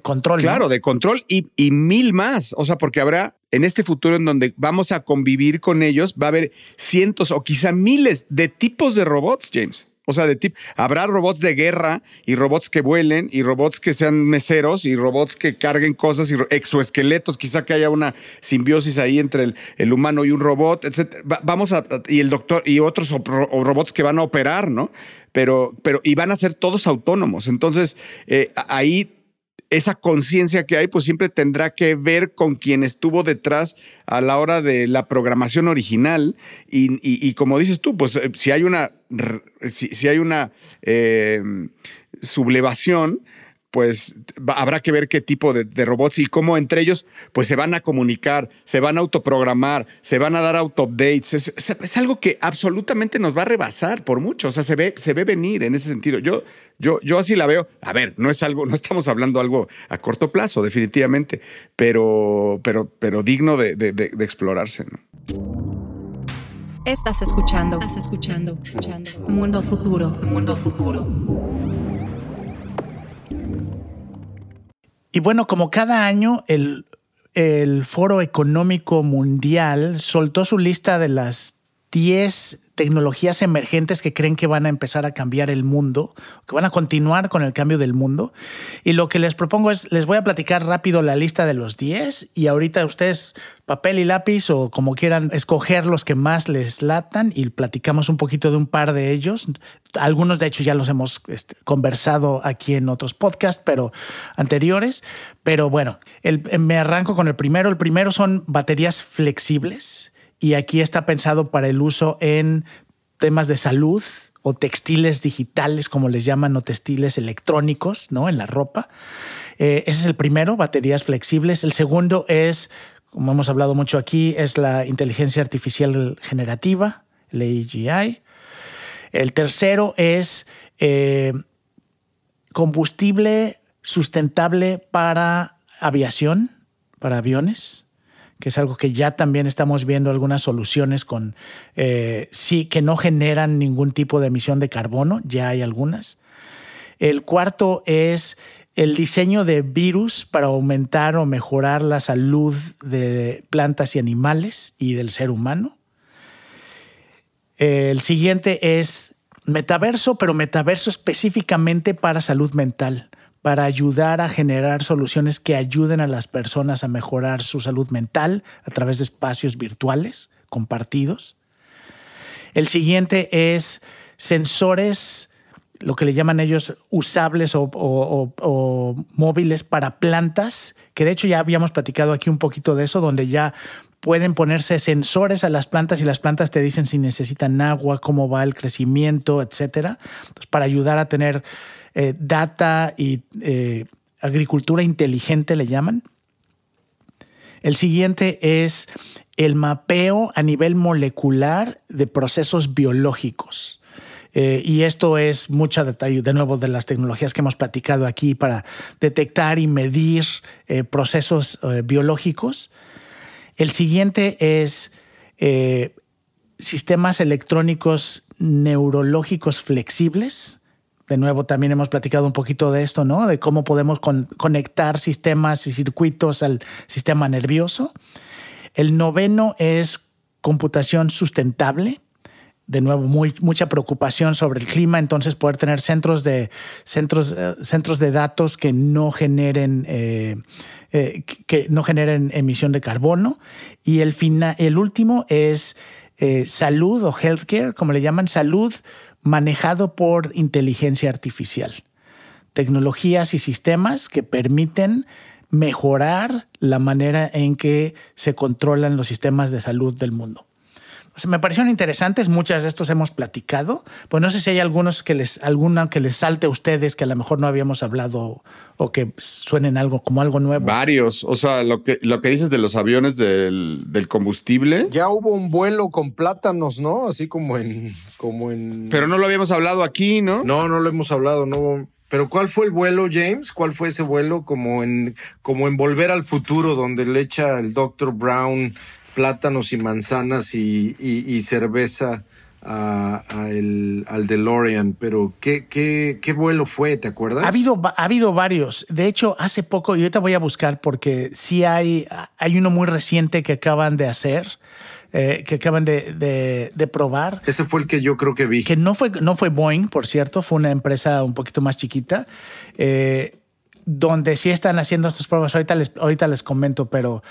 control. Claro, de control y, y, mil más. O sea, porque habrá en este futuro en donde vamos a convivir con ellos, va a haber cientos o quizá miles de tipos de robots, James. O sea, de tip, habrá robots de guerra y robots que vuelen y robots que sean meseros y robots que carguen cosas y exoesqueletos, quizá que haya una simbiosis ahí entre el, humano y un robot, etc. vamos a, y el doctor y otros robots que van a operar, ¿no? Pero, pero, y van a ser todos autónomos. Entonces, eh, ahí esa conciencia que hay, pues siempre tendrá que ver con quien estuvo detrás a la hora de la programación original. Y, como dices tú, pues eh, si hay una, si, hay una eh, sublevación, pues habrá que ver qué tipo de, robots y cómo entre ellos pues se van a comunicar, se van a autoprogramar, se van a dar auto-updates. Es, algo que absolutamente nos va a rebasar por mucho. O sea, se ve, se ve venir en ese sentido. Yo, yo, yo así la veo. A ver, no es algo, no estamos hablando algo a corto plazo, definitivamente, pero, pero, pero digno de, explorarse. Estás escuchando, estás escuchando, escuchando. Mundo futuro, mundo futuro. Y bueno, como cada año, el, Foro Económico Mundial soltó su lista de las 10 tecnologías emergentes que creen que van a empezar a cambiar el mundo, que van a continuar con el cambio del mundo. Y lo que les propongo es, les voy a platicar rápido la lista de los 10 y ahorita ustedes papel y lápiz o como quieran escoger los que más les latan y platicamos un poquito de un par de ellos. Algunos de hecho ya los hemos este, conversado aquí en otros podcasts, pero anteriores. Pero bueno, me arranco con el primero. El primero son baterías flexibles y aquí está pensado para el uso en temas de salud o textiles digitales, como les llaman, o textiles electrónicos, ¿no? En la ropa. Eh, ese es el primero, baterías flexibles. El segundo es, como hemos hablado mucho aquí, es la inteligencia artificial generativa, la AGI. El tercero es eh, combustible sustentable para aviación, para aviones que es algo que ya también estamos viendo algunas soluciones con, eh, sí, que no generan ningún tipo de emisión de carbono, ya hay algunas. El cuarto es el diseño de virus para aumentar o mejorar la salud de plantas y animales y del ser humano. El siguiente es metaverso, pero metaverso específicamente para salud mental para ayudar a generar soluciones que ayuden a las personas a mejorar su salud mental a través de espacios virtuales compartidos. El siguiente es sensores, lo que le llaman ellos usables o, móviles para plantas, que de hecho ya habíamos platicado aquí un poquito de eso, donde ya pueden ponerse sensores a las plantas y las plantas te dicen si necesitan agua, cómo va el crecimiento, etcétera, para ayudar a tener eh, data y eh, agricultura inteligente, le llaman. El siguiente es el mapeo a nivel molecular de procesos biológicos. Eh, y esto es mucho detalle, de nuevo, de las tecnologías que hemos platicado aquí para detectar y medir procesos biológicos. El siguiente es sistemas electrónicos neurológicos flexibles. De nuevo, también hemos platicado un poquito de esto, ¿no? De cómo podemos conectar sistemas y circuitos al sistema nervioso. El noveno es computación sustentable de nuevo, mucha preocupación sobre el clima, entonces poder tener centros de, centros, eh, centros de datos que no generen, eh, eh, que no generen emisión de carbono. Y el, el último es salud o healthcare, como le llaman, salud manejado por inteligencia artificial. Tecnologías y sistemas que permiten mejorar la manera en que se controlan los sistemas de salud del mundo me parecieron interesantes, muchas de estos hemos platicado, pues no sé si hay algunos que les, alguna que les salte a ustedes que a lo mejor no habíamos hablado o que suenen algo como algo nuevo. Varios, o sea, lo que, lo que dices de los aviones del, combustible. Ya hubo un vuelo con plátanos, ¿no? Así como en, como en. Pero no lo habíamos hablado aquí, ¿no? No, no lo hemos hablado, no. Pero ¿cuál fue el vuelo, James? ¿Cuál fue ese vuelo como en, como en Volver al Futuro, donde le echa el Dr. Brown plátanos y manzanas y, cerveza a, el, al DeLorean, pero ¿qué, qué, qué vuelo fue? ¿Te acuerdas? Ha habido, ha habido varios. De hecho, hace poco, y ahorita voy a buscar porque sí hay, hay uno muy reciente que acaban de hacer. Eh, que acaban de, de, probar. Ese fue el que yo creo que vi. Que no fue, no fue Boeing, por cierto, fue una empresa un poquito más chiquita. Eh, donde sí están haciendo estas pruebas, ahorita les, ahorita les comento, pero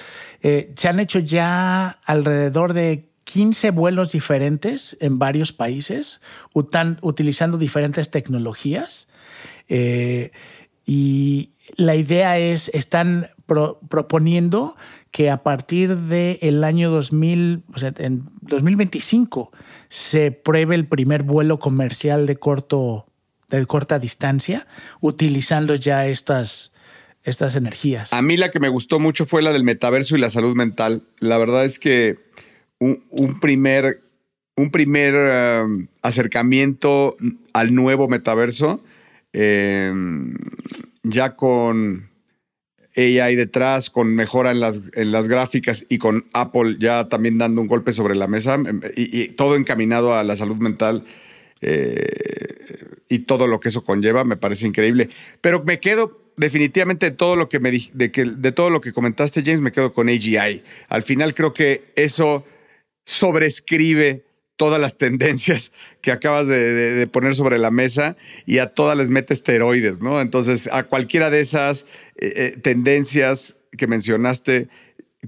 eh, se han hecho ya alrededor de 15 vuelos diferentes en varios países, utilizando diferentes tecnologías. Eh, y la idea es, están proponiendo que a partir del año 2000, o sea, en 2025 se pruebe el primer vuelo comercial de corto de corta distancia, utilizando ya estas, estas energías. A mí la que me gustó mucho fue la del metaverso y la salud mental. La verdad es que un, primer, un primer um, acercamiento al nuevo metaverso, em, ya con AI detrás, con mejora en las, en las gráficas y con Apple ya también dando un golpe sobre la mesa em, y, y todo encaminado a la salud mental. Y todo lo que eso conlleva, me parece increíble. Pero me quedo definitivamente de todo lo que me de, que, de todo lo que comentaste, James, me quedo con AGI. Al final creo que eso sobrescribe todas las tendencias que acabas de, poner sobre la mesa y a todas les mete esteroides, ¿no? Entonces, a cualquiera de esas eh, eh, tendencias que mencionaste,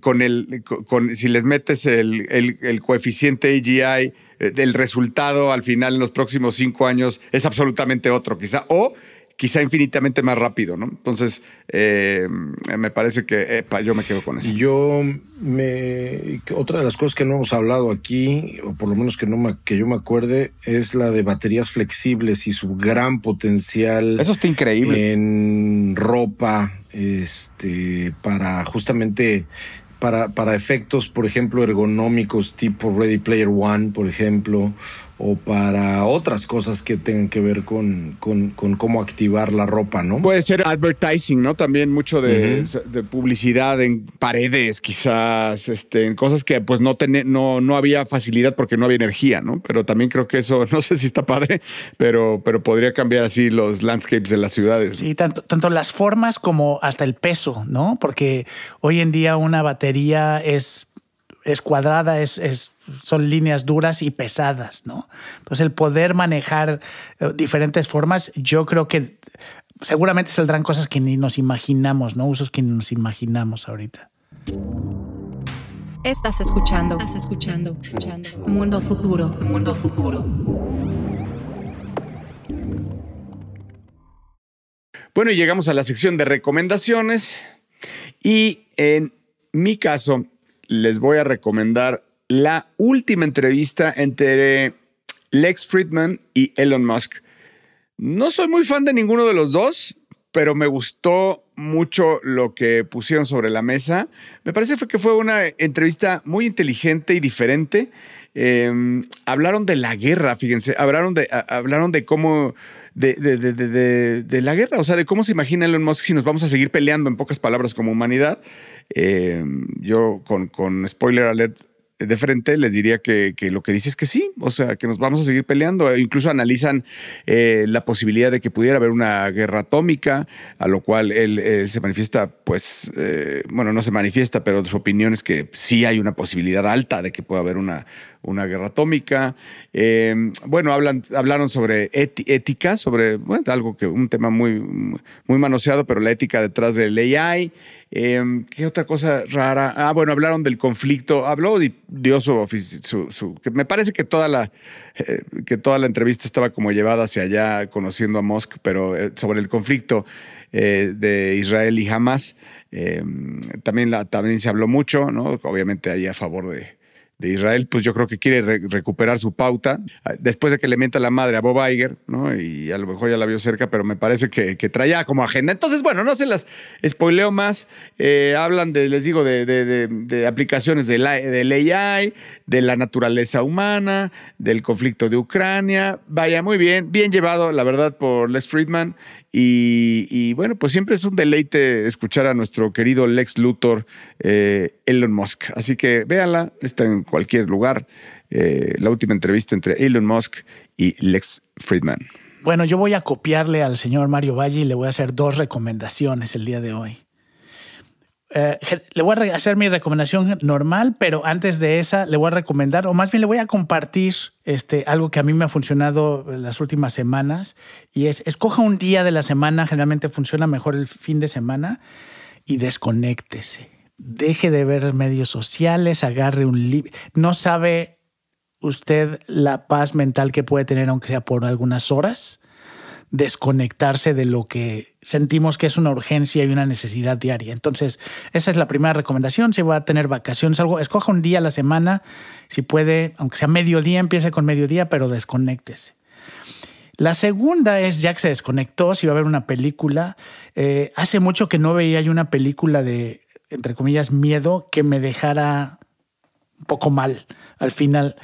con el, con, si les metes el, el, coeficiente AGI, eh, del resultado al final en los próximos cinco años es absolutamente otro, quizá, o quizá infinitamente más rápido, ¿no? Entonces, eh, me parece que yo me quedo con eso. Yo me. Otra de las cosas que no hemos hablado aquí, o por lo menos que, no me, que yo me acuerde, es la de baterías flexibles y su gran potencial. Eso está increíble. En ropa, este, para justamente para, para efectos, por ejemplo, ergonómicos tipo Ready Player One, por ejemplo, o para otras cosas que tengan que ver con, con, cómo activar la ropa, ¿no? Puede ser advertising, ¿no? También mucho de, publicidad en paredes, quizás, este, en cosas que pues no, no, no había facilidad porque no había energía, ¿no? Pero también creo que eso, no sé si está padre, pero, pero podría cambiar así los landscapes de las ciudades. Sí, tanto, tanto las formas como hasta el peso, ¿no? Porque hoy en día una batería es es cuadrada, es, son líneas duras y pesadas, ¿no? Entonces el poder manejar eh, diferentes formas, yo creo que seguramente saldrán cosas que ni nos imaginamos, ¿no? Usos que ni nos imaginamos ahorita. Estás escuchando, estás escuchando, escuchando. Mundo futuro, mundo futuro. Bueno, y llegamos a la sección de recomendaciones. Y en mi caso, les voy a recomendar la última entrevista entre Lex Friedman y Elon Musk. No soy muy fan de ninguno de los dos, pero me gustó mucho lo que pusieron sobre la mesa. Me parece que fue una entrevista muy inteligente y diferente. Em, hablaron de la guerra, fíjense, hablaron de, hablaron de cómo de, de, la guerra, o sea, de cómo se imagina Elon Musk si nos vamos a seguir peleando en pocas palabras como humanidad. Em, yo con, con spoiler alert de frente, les diría que, lo que dice es que sí, o sea, que nos vamos a seguir peleando. E incluso analizan eh, la posibilidad de que pudiera haber una guerra atómica, a lo cual él, se manifiesta, pues, eh, bueno, no se manifiesta, pero su opinión es que sí hay una posibilidad alta de que pueda haber una, una guerra atómica. Eh, bueno, hablan, hablaron sobre ética, sobre algo que un tema muy, muy manoseado, pero la ética detrás del AI. Em, ¿Qué otra cosa rara? Ah, bueno, hablaron del conflicto. Habló, dio su, su, que me parece que toda la eh, que toda la entrevista estaba como llevada hacia allá, conociendo a Musk, pero eh, sobre el conflicto eh, de Israel y Hamas. Em, también, también se habló mucho, ¿no? Obviamente ahí a favor de, de Israel, pues yo creo que quiere recuperar su pauta. Después de que le mienta la madre a Bob Iger, ¿no? Y a lo mejor ya la vio cerca, pero me parece que, traía como agenda. Entonces, bueno, no se las spoileo más. Eh, hablan de, les digo, de, de, aplicaciones del AI, de la naturaleza humana, del conflicto de Ucrania. Vaya, muy bien, bien llevado, la verdad, por Les Friedman. Y, bueno, pues siempre es un deleite escuchar a nuestro querido Lex Luthor, eh, Elon Musk. Así que véanla, está en cualquier lugar. Eh, la última entrevista entre Elon Musk y Lex Friedman. Bueno, yo voy a copiarle al señor Mario Valle y le voy a hacer dos recomendaciones el día de hoy. Eh, le voy a hacer mi recomendación normal, pero antes de esa le voy a recomendar, o más bien le voy a compartir este, algo que a mí me ha funcionado las últimas semanas, y es, escoja un día de la semana, generalmente funciona mejor el fin de semana, y desconéctese. Deje de ver medios sociales, agarre un libro. No sabe usted la paz mental que puede tener, aunque sea por algunas horas desconectarse de lo que sentimos que es una urgencia y una necesidad diaria. Entonces, esa es la primera recomendación. Si va a tener vacaciones, algo, escoja un día a la semana. Si puede, aunque sea mediodía, empiece con mediodía, pero desconéctese. La segunda es, ya que se desconectó, si va a ver una película. Eh, hace mucho que no veía una película de, entre comillas, miedo que me dejara poco mal al final.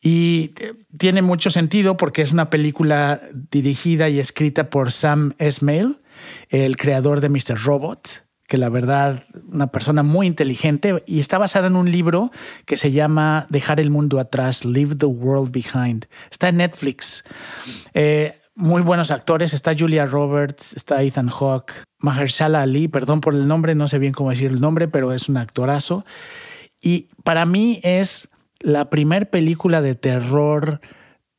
Y eh, tiene mucho sentido porque es una película dirigida y escrita por Sam Esmail, el creador de Mr. Robot, que la verdad, una persona muy inteligente, y está basada en un libro que se llama Dejar el mundo atrás, Leave the World Behind. Está en Netflix. Eh, muy buenos actores. Está Julia Roberts, está Ethan Hawke, Mahershala Ali, perdón por el nombre, no sé bien cómo decir el nombre, pero es un actorazo. Y para mí es la primer película de terror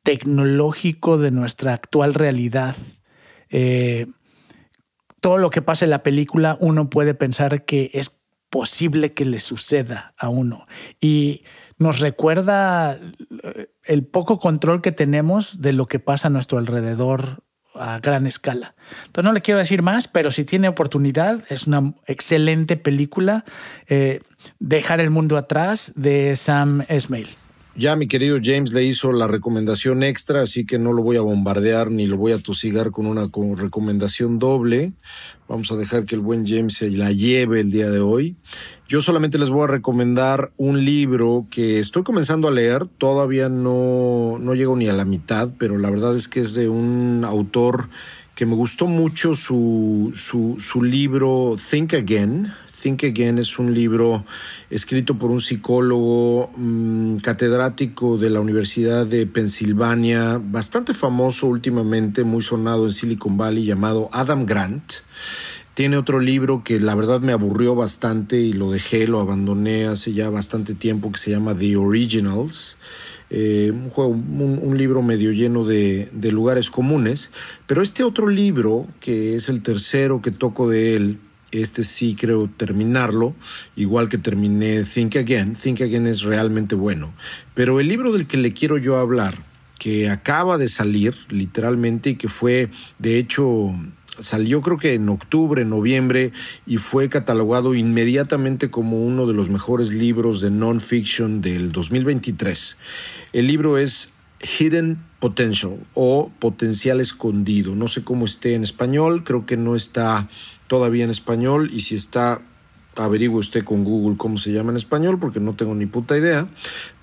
tecnológico de nuestra actual realidad. Eh, todo lo que pasa en la película, uno puede pensar que es posible que le suceda a uno. Y nos recuerda eh, el poco control que tenemos de lo que pasa a nuestro alrededor a gran escala. Entonces no le quiero decir más, pero si tiene oportunidad, es una excelente película. Eh, Dejar el mundo atrás de Sam Esmail. Ya mi querido James le hizo la recomendación extra, así que no lo voy a bombardear ni lo voy a tosigar con una recomendación doble. Vamos a dejar que el buen James se la lleve el día de hoy. Yo solamente les voy a recomendar un libro que estoy comenzando a leer, todavía no, no llego ni a la mitad, pero la verdad es que es de un autor que me gustó mucho su, su, su libro Think Again, Think Again es un libro escrito por un psicólogo mm, catedrático de la Universidad de Pensilvania, bastante famoso últimamente, muy sonado en Silicon Valley, llamado Adam Grant. Tiene otro libro que la verdad me aburrió bastante y lo dejé, lo abandoné hace ya bastante tiempo, que se llama The Originals. Eh, un, libro medio lleno de, de lugares comunes. Pero este otro libro, que es el tercero que toco de él, este sí creo terminarlo, igual que terminé Think Again. Think Again es realmente bueno. Pero el libro del que le quiero yo hablar, que acaba de salir literalmente y que fue, de hecho, salió creo que en octubre, noviembre y fue catalogado inmediatamente como uno de los mejores libros de non-fiction del 2023. El libro es Hidden Potential o Potencial Escondido. No sé cómo esté en español, creo que no está todavía en español y si está averigüe usted con Google cómo se llama en español, porque no tengo ni puta idea,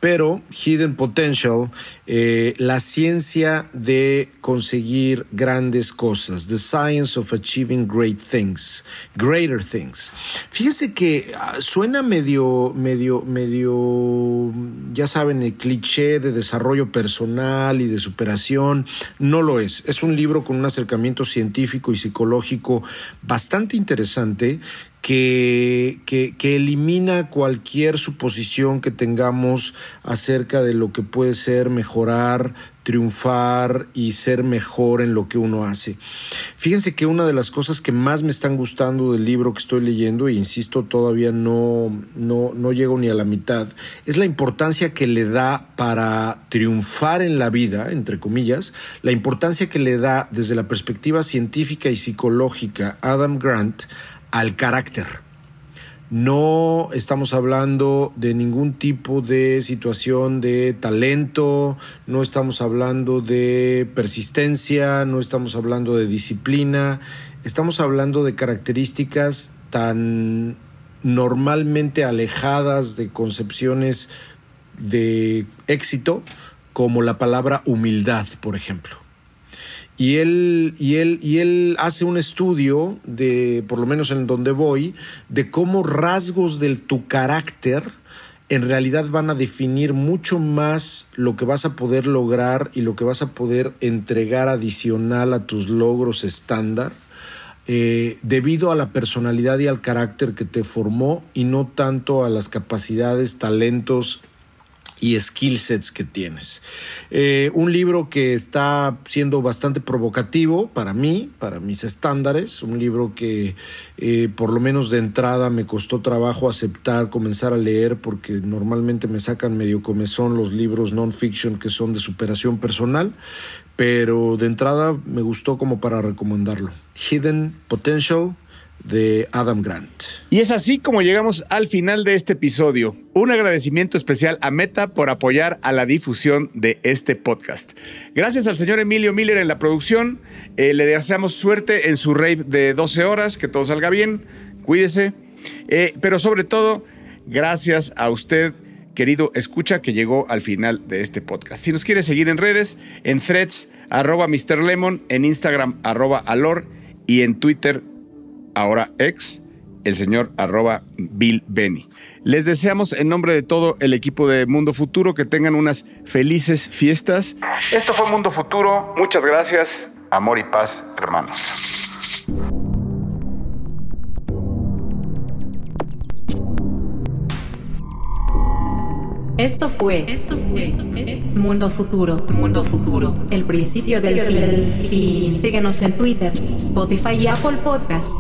pero Hidden Potential, eh, la ciencia de conseguir grandes cosas, The Science of Achieving Great Things, Greater Things. Fíjese que ah, suena medio, medio, medio, ya saben, el cliché de desarrollo personal y de superación, no lo es. Es un libro con un acercamiento científico y psicológico bastante interesante que, elimina cualquier suposición que tengamos acerca de lo que puede ser mejorar, triunfar y ser mejor en lo que uno hace. Fíjense que una de las cosas que más me están gustando del libro que estoy leyendo, e insisto, todavía no, no, no llego ni a la mitad, es la importancia que le da para triunfar en la vida, entre comillas, la importancia que le da desde la perspectiva científica y psicológica Adam Grant al carácter. No estamos hablando de ningún tipo de situación de talento, no estamos hablando de persistencia, no estamos hablando de disciplina, estamos hablando de características tan normalmente alejadas de concepciones de éxito como la palabra humildad, por ejemplo. Y él, y él, y él hace un estudio de, por lo menos en donde voy, de cómo rasgos de tu carácter en realidad van a definir mucho más lo que vas a poder lograr y lo que vas a poder entregar adicional a tus logros estándar, eh, debido a la personalidad y al carácter que te formó y no tanto a las capacidades, talentos y skill sets que tienes. Eh, un libro que está siendo bastante provocativo para mí, para mis estándares, un libro que eh, por lo menos de entrada me costó trabajo aceptar, comenzar a leer, porque normalmente me sacan medio comezón los libros non-fiction que son de superación personal, pero de entrada me gustó como para recomendarlo. Hidden Potential de Adam Grant. Y es así como llegamos al final de este episodio. Un agradecimiento especial a Meta por apoyar a la difusión de este podcast. Gracias al señor Emilio Miller en la producción. Eh, le deseamos suerte en su rave de 12 horas, que todo salga bien. Cuídese. Eh, pero sobre todo, gracias a usted querido escucha que llegó al final de este podcast. Si nos quiere seguir en redes, en threads, arroba Mr. Lemon, en Instagram, arroba Alor y en Twitter, ahora ex, el señor arroba Bill Benny. Les deseamos en nombre de todo el equipo de Mundo Futuro que tengan unas felices fiestas. Esto fue Mundo Futuro. Muchas gracias. Amor y paz, hermanos. Esto fue, esto fue, Mundo Futuro, Mundo Futuro, el principio del fin. Síguenos en Twitter, Spotify y Apple Podcasts.